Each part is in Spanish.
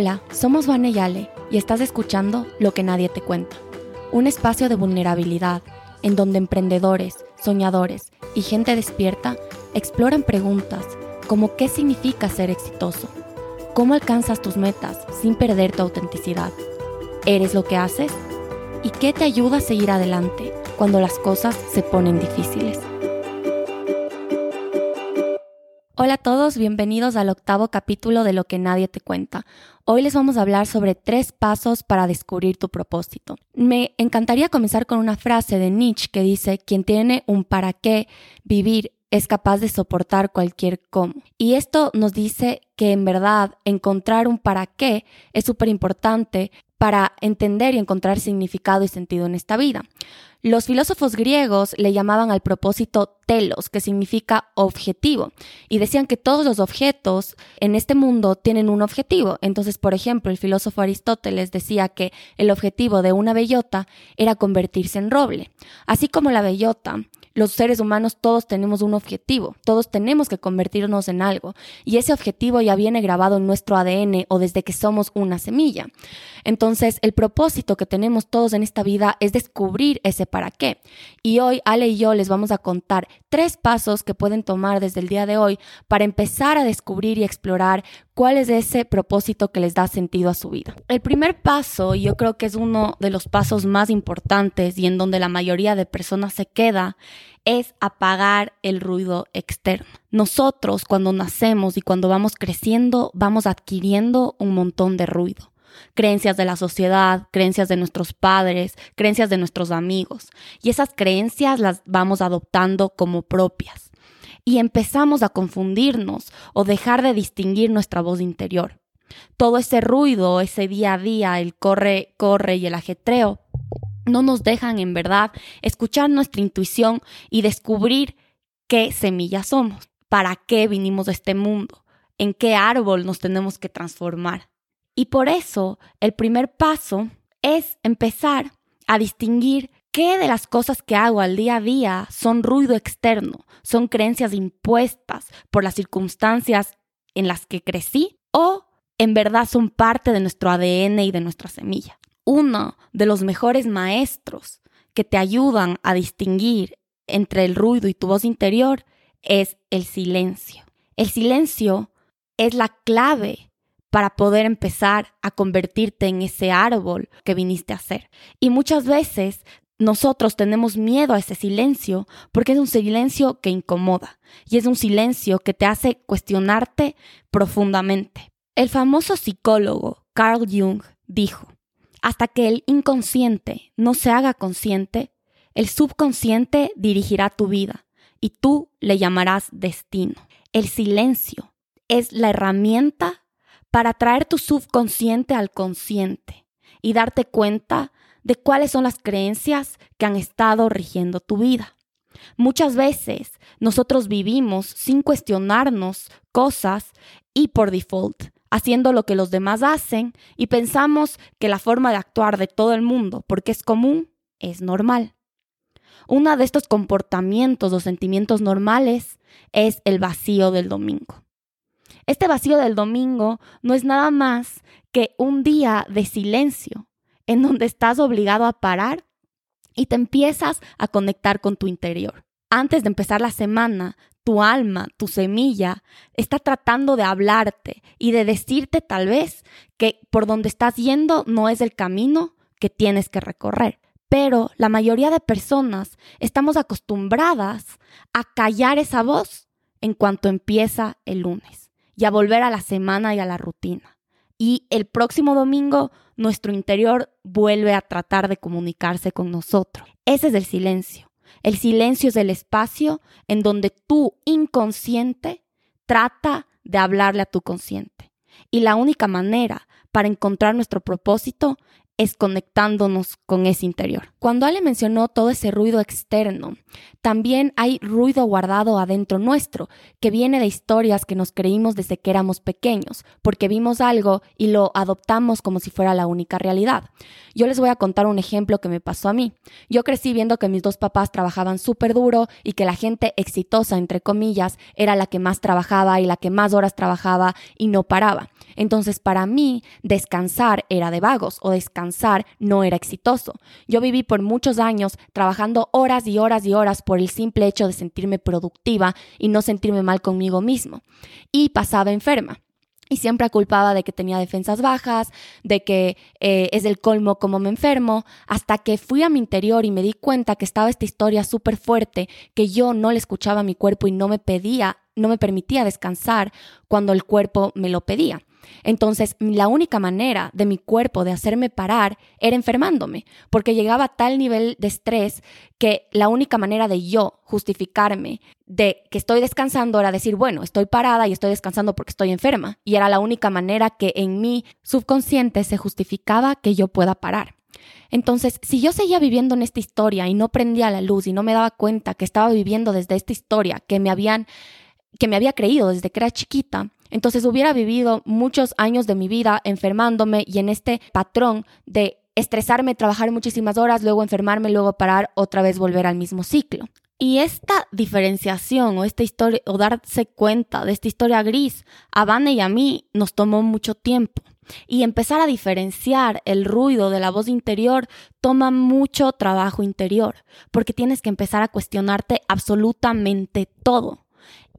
Hola, somos Vane Yale y estás escuchando Lo que nadie te cuenta, un espacio de vulnerabilidad en donde emprendedores, soñadores y gente despierta exploran preguntas como qué significa ser exitoso, cómo alcanzas tus metas sin perder tu autenticidad, eres lo que haces y qué te ayuda a seguir adelante cuando las cosas se ponen difíciles. Hola a todos, bienvenidos al octavo capítulo de Lo que nadie te cuenta. Hoy les vamos a hablar sobre tres pasos para descubrir tu propósito. Me encantaría comenzar con una frase de Nietzsche que dice, quien tiene un para qué vivir es capaz de soportar cualquier cómo. Y esto nos dice que en verdad encontrar un para qué es súper importante para entender y encontrar significado y sentido en esta vida. Los filósofos griegos le llamaban al propósito telos, que significa objetivo, y decían que todos los objetos en este mundo tienen un objetivo. Entonces, por ejemplo, el filósofo Aristóteles decía que el objetivo de una bellota era convertirse en roble. Así como la bellota los seres humanos todos tenemos un objetivo, todos tenemos que convertirnos en algo y ese objetivo ya viene grabado en nuestro ADN o desde que somos una semilla. Entonces, el propósito que tenemos todos en esta vida es descubrir ese para qué. Y hoy Ale y yo les vamos a contar tres pasos que pueden tomar desde el día de hoy para empezar a descubrir y explorar cuál es ese propósito que les da sentido a su vida. El primer paso, y yo creo que es uno de los pasos más importantes y en donde la mayoría de personas se queda, es apagar el ruido externo. Nosotros cuando nacemos y cuando vamos creciendo vamos adquiriendo un montón de ruido. Creencias de la sociedad, creencias de nuestros padres, creencias de nuestros amigos. Y esas creencias las vamos adoptando como propias. Y empezamos a confundirnos o dejar de distinguir nuestra voz interior. Todo ese ruido, ese día a día, el corre, corre y el ajetreo, no nos dejan en verdad escuchar nuestra intuición y descubrir qué semillas somos, para qué vinimos a este mundo, en qué árbol nos tenemos que transformar. Y por eso el primer paso es empezar a distinguir qué de las cosas que hago al día a día son ruido externo, son creencias impuestas por las circunstancias en las que crecí o en verdad son parte de nuestro ADN y de nuestra semilla uno de los mejores maestros que te ayudan a distinguir entre el ruido y tu voz interior es el silencio. El silencio es la clave para poder empezar a convertirte en ese árbol que viniste a ser. Y muchas veces nosotros tenemos miedo a ese silencio porque es un silencio que incomoda y es un silencio que te hace cuestionarte profundamente. El famoso psicólogo Carl Jung dijo, hasta que el inconsciente no se haga consciente, el subconsciente dirigirá tu vida y tú le llamarás destino. El silencio es la herramienta para traer tu subconsciente al consciente y darte cuenta de cuáles son las creencias que han estado rigiendo tu vida. Muchas veces nosotros vivimos sin cuestionarnos cosas y por default haciendo lo que los demás hacen y pensamos que la forma de actuar de todo el mundo, porque es común, es normal. Uno de estos comportamientos o sentimientos normales es el vacío del domingo. Este vacío del domingo no es nada más que un día de silencio en donde estás obligado a parar y te empiezas a conectar con tu interior. Antes de empezar la semana, tu alma, tu semilla, está tratando de hablarte y de decirte tal vez que por donde estás yendo no es el camino que tienes que recorrer. Pero la mayoría de personas estamos acostumbradas a callar esa voz en cuanto empieza el lunes y a volver a la semana y a la rutina. Y el próximo domingo nuestro interior vuelve a tratar de comunicarse con nosotros. Ese es el silencio. El silencio es el espacio en donde tu inconsciente trata de hablarle a tu consciente. Y la única manera para encontrar nuestro propósito es conectándonos con ese interior. Cuando Ale mencionó todo ese ruido externo, también hay ruido guardado adentro nuestro, que viene de historias que nos creímos desde que éramos pequeños, porque vimos algo y lo adoptamos como si fuera la única realidad. Yo les voy a contar un ejemplo que me pasó a mí. Yo crecí viendo que mis dos papás trabajaban súper duro y que la gente exitosa, entre comillas, era la que más trabajaba y la que más horas trabajaba y no paraba. Entonces, para mí, descansar era de vagos o descansar no era exitoso. Yo viví por muchos años trabajando horas y horas y horas por el simple hecho de sentirme productiva y no sentirme mal conmigo mismo. Y pasaba enferma y siempre culpaba de que tenía defensas bajas, de que eh, es el colmo como me enfermo, hasta que fui a mi interior y me di cuenta que estaba esta historia súper fuerte, que yo no le escuchaba a mi cuerpo y no me pedía, no me permitía descansar cuando el cuerpo me lo pedía. Entonces, la única manera de mi cuerpo de hacerme parar era enfermándome, porque llegaba a tal nivel de estrés que la única manera de yo justificarme de que estoy descansando era decir, bueno, estoy parada y estoy descansando porque estoy enferma. Y era la única manera que en mi subconsciente se justificaba que yo pueda parar. Entonces, si yo seguía viviendo en esta historia y no prendía la luz y no me daba cuenta que estaba viviendo desde esta historia que me habían que me había creído desde que era chiquita, entonces hubiera vivido muchos años de mi vida enfermándome y en este patrón de estresarme, trabajar muchísimas horas, luego enfermarme, luego parar, otra vez volver al mismo ciclo. Y esta diferenciación o esta historia o darse cuenta de esta historia gris a Vane y a mí nos tomó mucho tiempo. Y empezar a diferenciar el ruido de la voz interior toma mucho trabajo interior, porque tienes que empezar a cuestionarte absolutamente todo.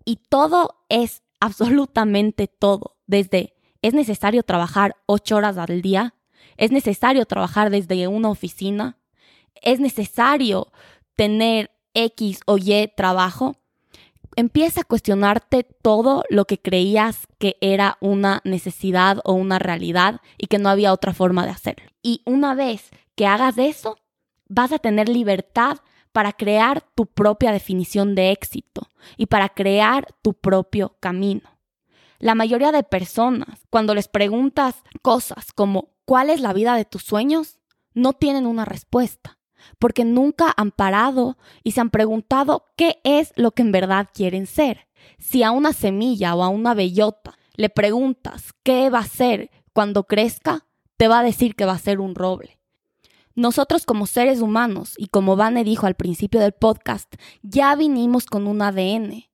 Y todo es absolutamente todo, desde es necesario trabajar ocho horas al día, es necesario trabajar desde una oficina, es necesario tener X o Y trabajo. Empieza a cuestionarte todo lo que creías que era una necesidad o una realidad y que no había otra forma de hacerlo. Y una vez que hagas eso, vas a tener libertad para crear tu propia definición de éxito y para crear tu propio camino. La mayoría de personas, cuando les preguntas cosas como ¿cuál es la vida de tus sueños? no tienen una respuesta, porque nunca han parado y se han preguntado qué es lo que en verdad quieren ser. Si a una semilla o a una bellota le preguntas qué va a ser cuando crezca, te va a decir que va a ser un roble. Nosotros como seres humanos, y como Vane dijo al principio del podcast, ya vinimos con un ADN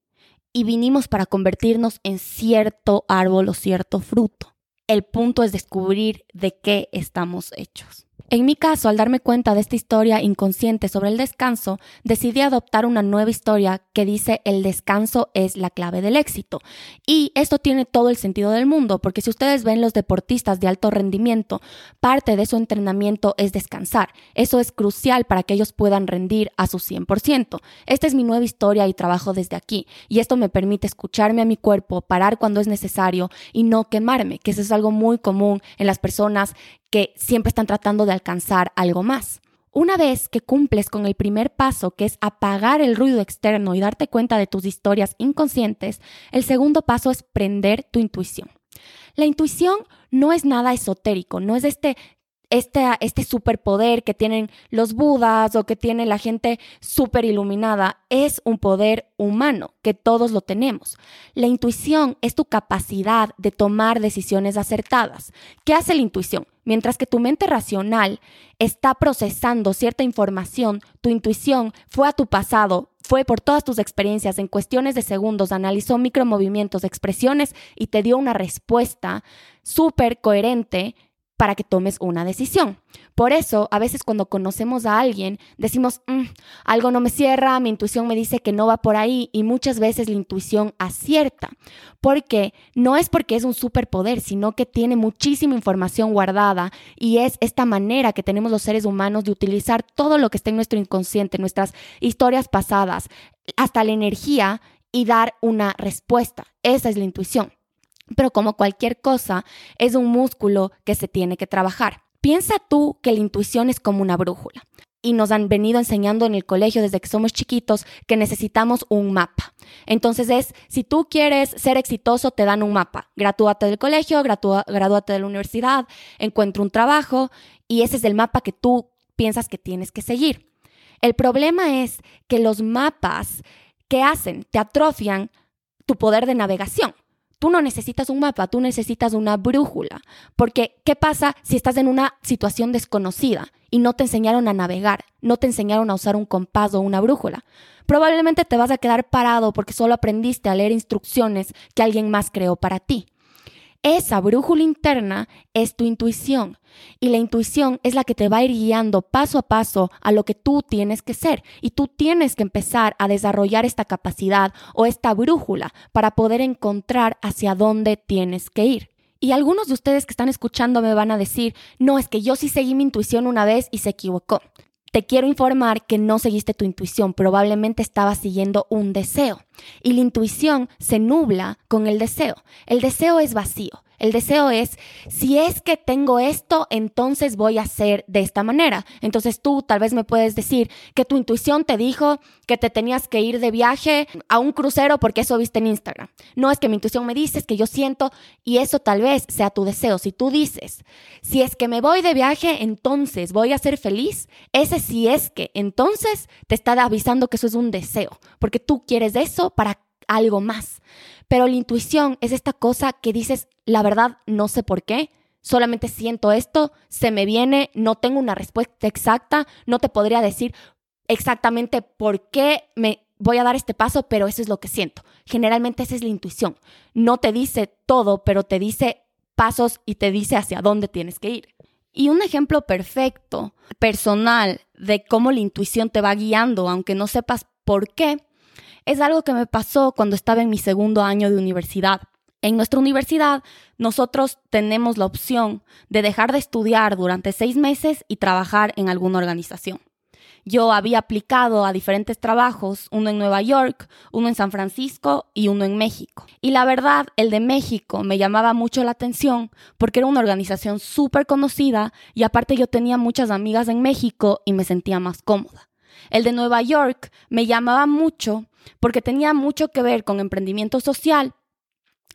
y vinimos para convertirnos en cierto árbol o cierto fruto. El punto es descubrir de qué estamos hechos. En mi caso, al darme cuenta de esta historia inconsciente sobre el descanso, decidí adoptar una nueva historia que dice el descanso es la clave del éxito. Y esto tiene todo el sentido del mundo, porque si ustedes ven los deportistas de alto rendimiento, parte de su entrenamiento es descansar. Eso es crucial para que ellos puedan rendir a su 100%. Esta es mi nueva historia y trabajo desde aquí. Y esto me permite escucharme a mi cuerpo, parar cuando es necesario y no quemarme, que eso es algo muy común en las personas que siempre están tratando de alcanzar algo más. Una vez que cumples con el primer paso, que es apagar el ruido externo y darte cuenta de tus historias inconscientes, el segundo paso es prender tu intuición. La intuición no es nada esotérico, no es este este, este superpoder que tienen los budas o que tiene la gente super iluminada es un poder humano que todos lo tenemos. La intuición es tu capacidad de tomar decisiones acertadas. ¿Qué hace la intuición? Mientras que tu mente racional está procesando cierta información, tu intuición fue a tu pasado, fue por todas tus experiencias en cuestiones de segundos, analizó micromovimientos, expresiones y te dio una respuesta súper coherente para que tomes una decisión. Por eso, a veces cuando conocemos a alguien, decimos, mm, algo no me cierra, mi intuición me dice que no va por ahí y muchas veces la intuición acierta, porque no es porque es un superpoder, sino que tiene muchísima información guardada y es esta manera que tenemos los seres humanos de utilizar todo lo que está en nuestro inconsciente, nuestras historias pasadas, hasta la energía y dar una respuesta. Esa es la intuición. Pero como cualquier cosa, es un músculo que se tiene que trabajar. Piensa tú que la intuición es como una brújula. Y nos han venido enseñando en el colegio desde que somos chiquitos que necesitamos un mapa. Entonces es, si tú quieres ser exitoso, te dan un mapa. Gradúate del colegio, gradúate de la universidad, encuentra un trabajo y ese es el mapa que tú piensas que tienes que seguir. El problema es que los mapas, ¿qué hacen? Te atrofian tu poder de navegación. Tú no necesitas un mapa, tú necesitas una brújula. Porque, ¿qué pasa si estás en una situación desconocida y no te enseñaron a navegar, no te enseñaron a usar un compás o una brújula? Probablemente te vas a quedar parado porque solo aprendiste a leer instrucciones que alguien más creó para ti. Esa brújula interna es tu intuición y la intuición es la que te va a ir guiando paso a paso a lo que tú tienes que ser y tú tienes que empezar a desarrollar esta capacidad o esta brújula para poder encontrar hacia dónde tienes que ir. Y algunos de ustedes que están escuchando me van a decir, no, es que yo sí seguí mi intuición una vez y se equivocó. Te quiero informar que no seguiste tu intuición, probablemente estabas siguiendo un deseo. Y la intuición se nubla con el deseo. El deseo es vacío. El deseo es, si es que tengo esto, entonces voy a hacer de esta manera. Entonces tú tal vez me puedes decir que tu intuición te dijo que te tenías que ir de viaje a un crucero porque eso viste en Instagram. No es que mi intuición me dice, es que yo siento y eso tal vez sea tu deseo. Si tú dices, si es que me voy de viaje, entonces voy a ser feliz, ese si es que, entonces te está avisando que eso es un deseo, porque tú quieres eso para algo más. Pero la intuición es esta cosa que dices, la verdad, no sé por qué, solamente siento esto, se me viene, no tengo una respuesta exacta, no te podría decir exactamente por qué me voy a dar este paso, pero eso es lo que siento. Generalmente esa es la intuición. No te dice todo, pero te dice pasos y te dice hacia dónde tienes que ir. Y un ejemplo perfecto, personal, de cómo la intuición te va guiando, aunque no sepas por qué, es algo que me pasó cuando estaba en mi segundo año de universidad. En nuestra universidad, nosotros tenemos la opción de dejar de estudiar durante seis meses y trabajar en alguna organización. Yo había aplicado a diferentes trabajos, uno en Nueva York, uno en San Francisco y uno en México. Y la verdad, el de México me llamaba mucho la atención porque era una organización súper conocida y aparte yo tenía muchas amigas en México y me sentía más cómoda. El de Nueva York me llamaba mucho porque tenía mucho que ver con emprendimiento social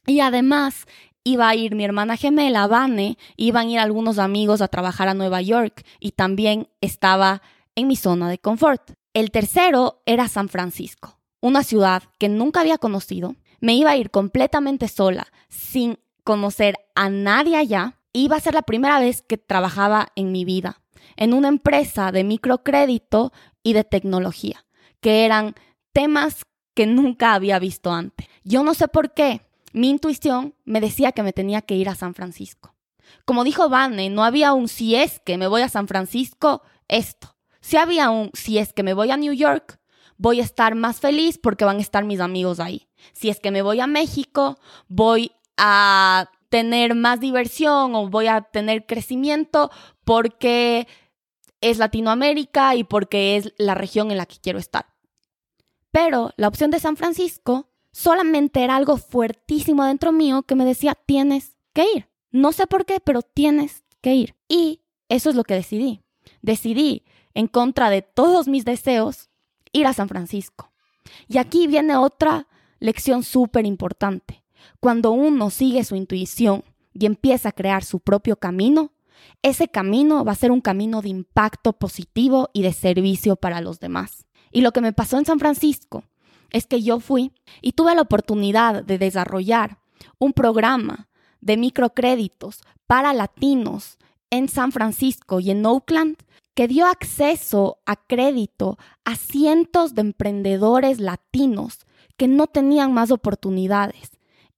y además iba a ir mi hermana gemela, Vane, iban a ir algunos amigos a trabajar a Nueva York y también estaba en mi zona de confort. El tercero era San Francisco, una ciudad que nunca había conocido. Me iba a ir completamente sola, sin conocer a nadie allá. Iba a ser la primera vez que trabajaba en mi vida en una empresa de microcrédito y de tecnología, que eran temas que nunca había visto antes. Yo no sé por qué, mi intuición me decía que me tenía que ir a San Francisco. Como dijo Vane, no había un si es que me voy a San Francisco, esto. Si había un si es que me voy a New York, voy a estar más feliz porque van a estar mis amigos ahí. Si es que me voy a México, voy a tener más diversión o voy a tener crecimiento porque es Latinoamérica y porque es la región en la que quiero estar. Pero la opción de San Francisco solamente era algo fuertísimo dentro mío que me decía, tienes que ir. No sé por qué, pero tienes que ir. Y eso es lo que decidí. Decidí, en contra de todos mis deseos, ir a San Francisco. Y aquí viene otra lección súper importante. Cuando uno sigue su intuición y empieza a crear su propio camino, ese camino va a ser un camino de impacto positivo y de servicio para los demás. Y lo que me pasó en San Francisco es que yo fui y tuve la oportunidad de desarrollar un programa de microcréditos para latinos en San Francisco y en Oakland que dio acceso a crédito a cientos de emprendedores latinos que no tenían más oportunidades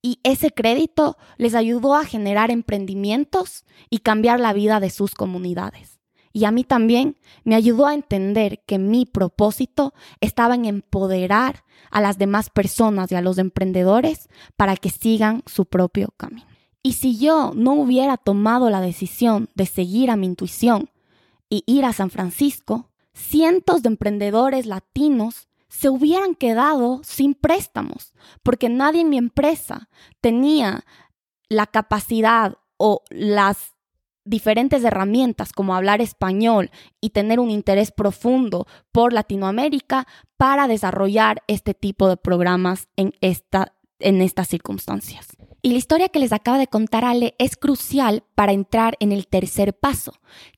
y ese crédito les ayudó a generar emprendimientos y cambiar la vida de sus comunidades. Y a mí también me ayudó a entender que mi propósito estaba en empoderar a las demás personas y a los emprendedores para que sigan su propio camino. Y si yo no hubiera tomado la decisión de seguir a mi intuición y ir a San Francisco, cientos de emprendedores latinos se hubieran quedado sin préstamos, porque nadie en mi empresa tenía la capacidad o las diferentes herramientas como hablar español y tener un interés profundo por Latinoamérica para desarrollar este tipo de programas en, esta, en estas circunstancias. Y la historia que les acaba de contar Ale es crucial para entrar en el tercer paso,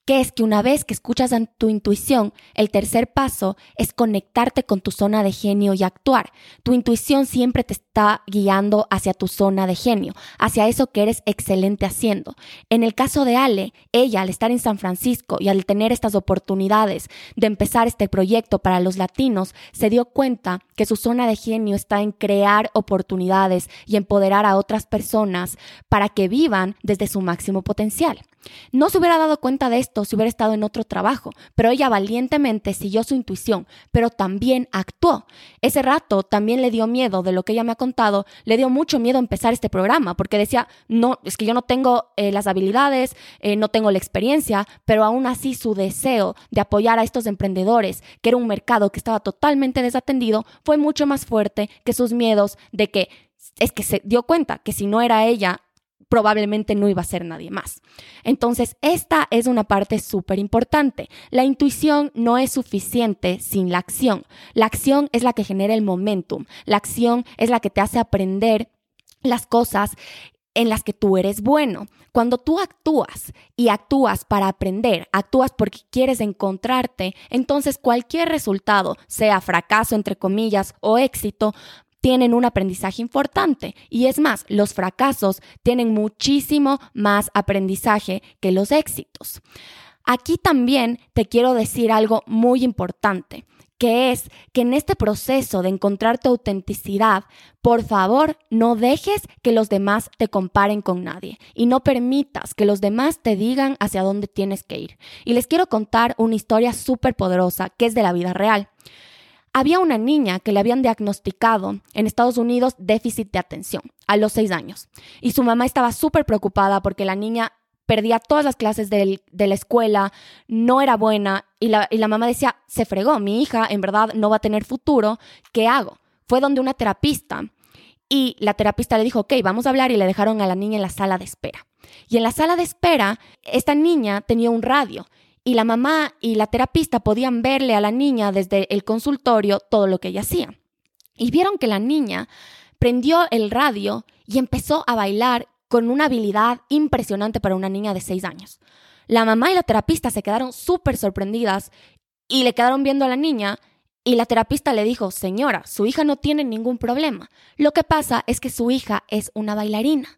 que es que una vez que escuchas a tu intuición, el tercer paso es conectarte con tu zona de genio y actuar. Tu intuición siempre te está guiando hacia tu zona de genio, hacia eso que eres excelente haciendo. En el caso de Ale, ella al estar en San Francisco y al tener estas oportunidades de empezar este proyecto para los latinos, se dio cuenta que su zona de genio está en crear oportunidades y empoderar a otras personas para que vivan desde su máximo potencial. No se hubiera dado cuenta de esto si hubiera estado en otro trabajo, pero ella valientemente siguió su intuición, pero también actuó. Ese rato también le dio miedo de lo que ella me ha contado, le dio mucho miedo empezar este programa, porque decía, no, es que yo no tengo eh, las habilidades, eh, no tengo la experiencia, pero aún así su deseo de apoyar a estos emprendedores, que era un mercado que estaba totalmente desatendido, fue mucho más fuerte que sus miedos de que es que se dio cuenta que si no era ella, probablemente no iba a ser nadie más. Entonces, esta es una parte súper importante. La intuición no es suficiente sin la acción. La acción es la que genera el momentum. La acción es la que te hace aprender las cosas en las que tú eres bueno. Cuando tú actúas y actúas para aprender, actúas porque quieres encontrarte, entonces cualquier resultado, sea fracaso entre comillas o éxito, tienen un aprendizaje importante. Y es más, los fracasos tienen muchísimo más aprendizaje que los éxitos. Aquí también te quiero decir algo muy importante que es que en este proceso de encontrar tu autenticidad, por favor, no dejes que los demás te comparen con nadie y no permitas que los demás te digan hacia dónde tienes que ir. Y les quiero contar una historia súper poderosa que es de la vida real. Había una niña que le habían diagnosticado en Estados Unidos déficit de atención a los seis años y su mamá estaba súper preocupada porque la niña perdía todas las clases de, la escuela, no era buena y la, y la mamá decía, se fregó, mi hija en verdad no va a tener futuro, ¿qué hago? Fue donde una terapista y la terapista le dijo, ok, vamos a hablar y le dejaron a la niña en la sala de espera. Y en la sala de espera, esta niña tenía un radio y la mamá y la terapista podían verle a la niña desde el consultorio todo lo que ella hacía. Y vieron que la niña prendió el radio y empezó a bailar con una habilidad impresionante para una niña de seis años. La mamá y la terapista se quedaron súper sorprendidas y le quedaron viendo a la niña y la terapista le dijo, señora, su hija no tiene ningún problema. Lo que pasa es que su hija es una bailarina.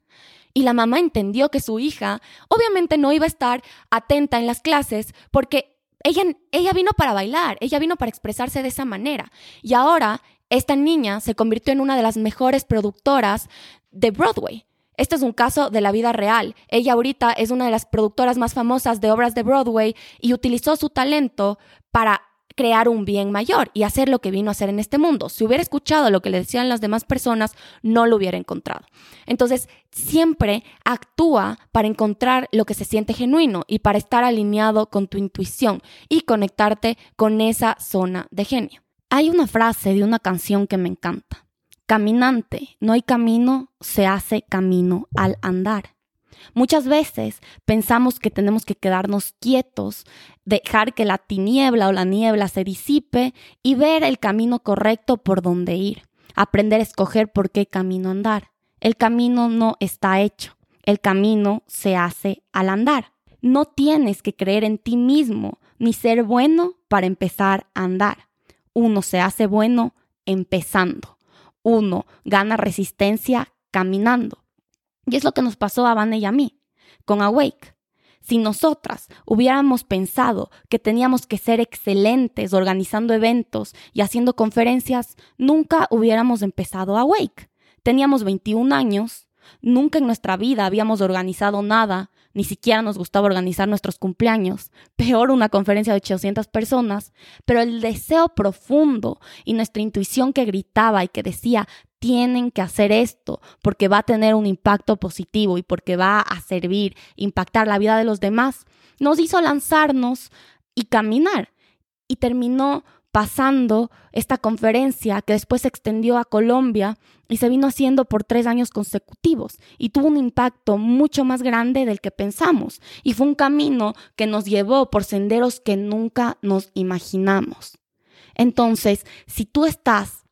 Y la mamá entendió que su hija obviamente no iba a estar atenta en las clases porque ella, ella vino para bailar, ella vino para expresarse de esa manera. Y ahora esta niña se convirtió en una de las mejores productoras de Broadway. Este es un caso de la vida real. Ella ahorita es una de las productoras más famosas de obras de Broadway y utilizó su talento para crear un bien mayor y hacer lo que vino a hacer en este mundo. Si hubiera escuchado lo que le decían las demás personas, no lo hubiera encontrado. Entonces, siempre actúa para encontrar lo que se siente genuino y para estar alineado con tu intuición y conectarte con esa zona de genio. Hay una frase de una canción que me encanta. Caminante, no hay camino, se hace camino al andar. Muchas veces pensamos que tenemos que quedarnos quietos, dejar que la tiniebla o la niebla se disipe y ver el camino correcto por donde ir, aprender a escoger por qué camino andar. El camino no está hecho, el camino se hace al andar. No tienes que creer en ti mismo ni ser bueno para empezar a andar. Uno se hace bueno empezando. Uno gana resistencia caminando. Y es lo que nos pasó a Vanna y a mí con Awake. Si nosotras hubiéramos pensado que teníamos que ser excelentes organizando eventos y haciendo conferencias, nunca hubiéramos empezado Awake. Teníamos 21 años, nunca en nuestra vida habíamos organizado nada, ni siquiera nos gustaba organizar nuestros cumpleaños, peor una conferencia de 800 personas, pero el deseo profundo y nuestra intuición que gritaba y que decía, tienen que hacer esto porque va a tener un impacto positivo y porque va a servir, impactar la vida de los demás, nos hizo lanzarnos y caminar. Y terminó pasando esta conferencia que después se extendió a Colombia y se vino haciendo por tres años consecutivos y tuvo un impacto mucho más grande del que pensamos y fue un camino que nos llevó por senderos que nunca nos imaginamos. Entonces, si tú estás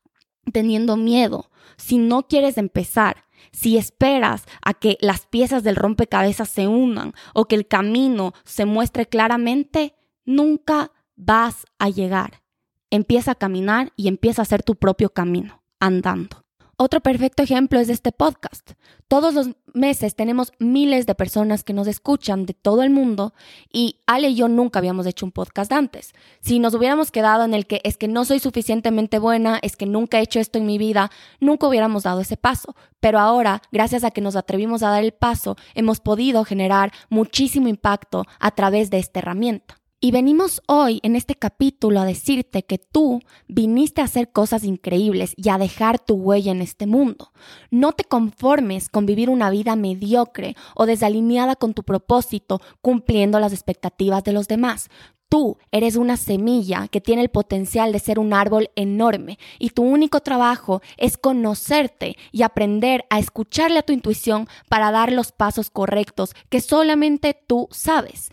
teniendo miedo si no quieres empezar, si esperas a que las piezas del rompecabezas se unan o que el camino se muestre claramente, nunca vas a llegar. Empieza a caminar y empieza a hacer tu propio camino, andando. Otro perfecto ejemplo es este podcast. Todos los meses tenemos miles de personas que nos escuchan de todo el mundo y Ale y yo nunca habíamos hecho un podcast antes. Si nos hubiéramos quedado en el que es que no soy suficientemente buena, es que nunca he hecho esto en mi vida, nunca hubiéramos dado ese paso. Pero ahora, gracias a que nos atrevimos a dar el paso, hemos podido generar muchísimo impacto a través de esta herramienta. Y venimos hoy en este capítulo a decirte que tú viniste a hacer cosas increíbles y a dejar tu huella en este mundo. No te conformes con vivir una vida mediocre o desalineada con tu propósito, cumpliendo las expectativas de los demás. Tú eres una semilla que tiene el potencial de ser un árbol enorme y tu único trabajo es conocerte y aprender a escucharle a tu intuición para dar los pasos correctos que solamente tú sabes.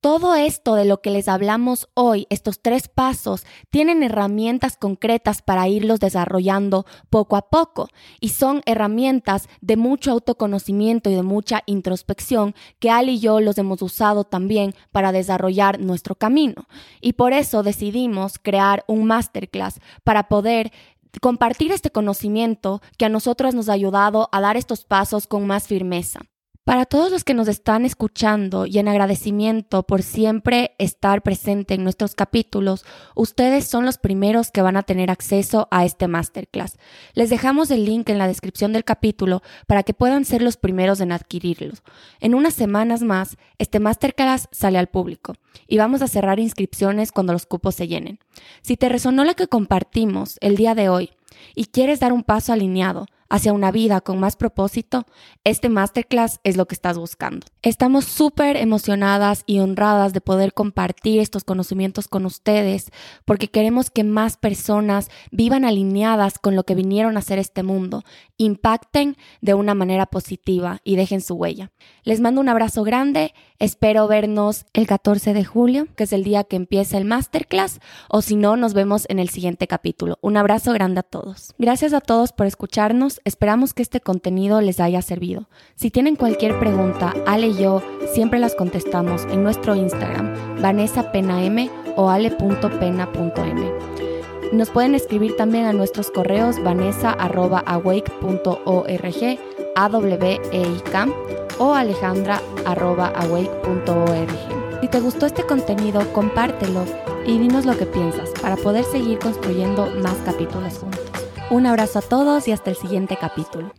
Todo esto de lo que les hablamos hoy, estos tres pasos, tienen herramientas concretas para irlos desarrollando poco a poco y son herramientas de mucho autoconocimiento y de mucha introspección que Al y yo los hemos usado también para desarrollar nuestro camino. Y por eso decidimos crear un masterclass para poder compartir este conocimiento que a nosotros nos ha ayudado a dar estos pasos con más firmeza. Para todos los que nos están escuchando y en agradecimiento por siempre estar presente en nuestros capítulos, ustedes son los primeros que van a tener acceso a este masterclass. Les dejamos el link en la descripción del capítulo para que puedan ser los primeros en adquirirlo. En unas semanas más, este masterclass sale al público y vamos a cerrar inscripciones cuando los cupos se llenen. Si te resonó lo que compartimos el día de hoy y quieres dar un paso alineado, hacia una vida con más propósito, este masterclass es lo que estás buscando. Estamos súper emocionadas y honradas de poder compartir estos conocimientos con ustedes porque queremos que más personas vivan alineadas con lo que vinieron a hacer este mundo, impacten de una manera positiva y dejen su huella. Les mando un abrazo grande, espero vernos el 14 de julio, que es el día que empieza el masterclass, o si no, nos vemos en el siguiente capítulo. Un abrazo grande a todos. Gracias a todos por escucharnos esperamos que este contenido les haya servido. Si tienen cualquier pregunta, Ale y yo siempre las contestamos en nuestro Instagram, Vanessa Pena M o ale.pena.m. Nos pueden escribir también a nuestros correos vanessa.awake.org, aweik o alejandra.awake.org. Si te gustó este contenido, compártelo y dinos lo que piensas para poder seguir construyendo más capítulos juntos. Un abrazo a todos y hasta el siguiente capítulo.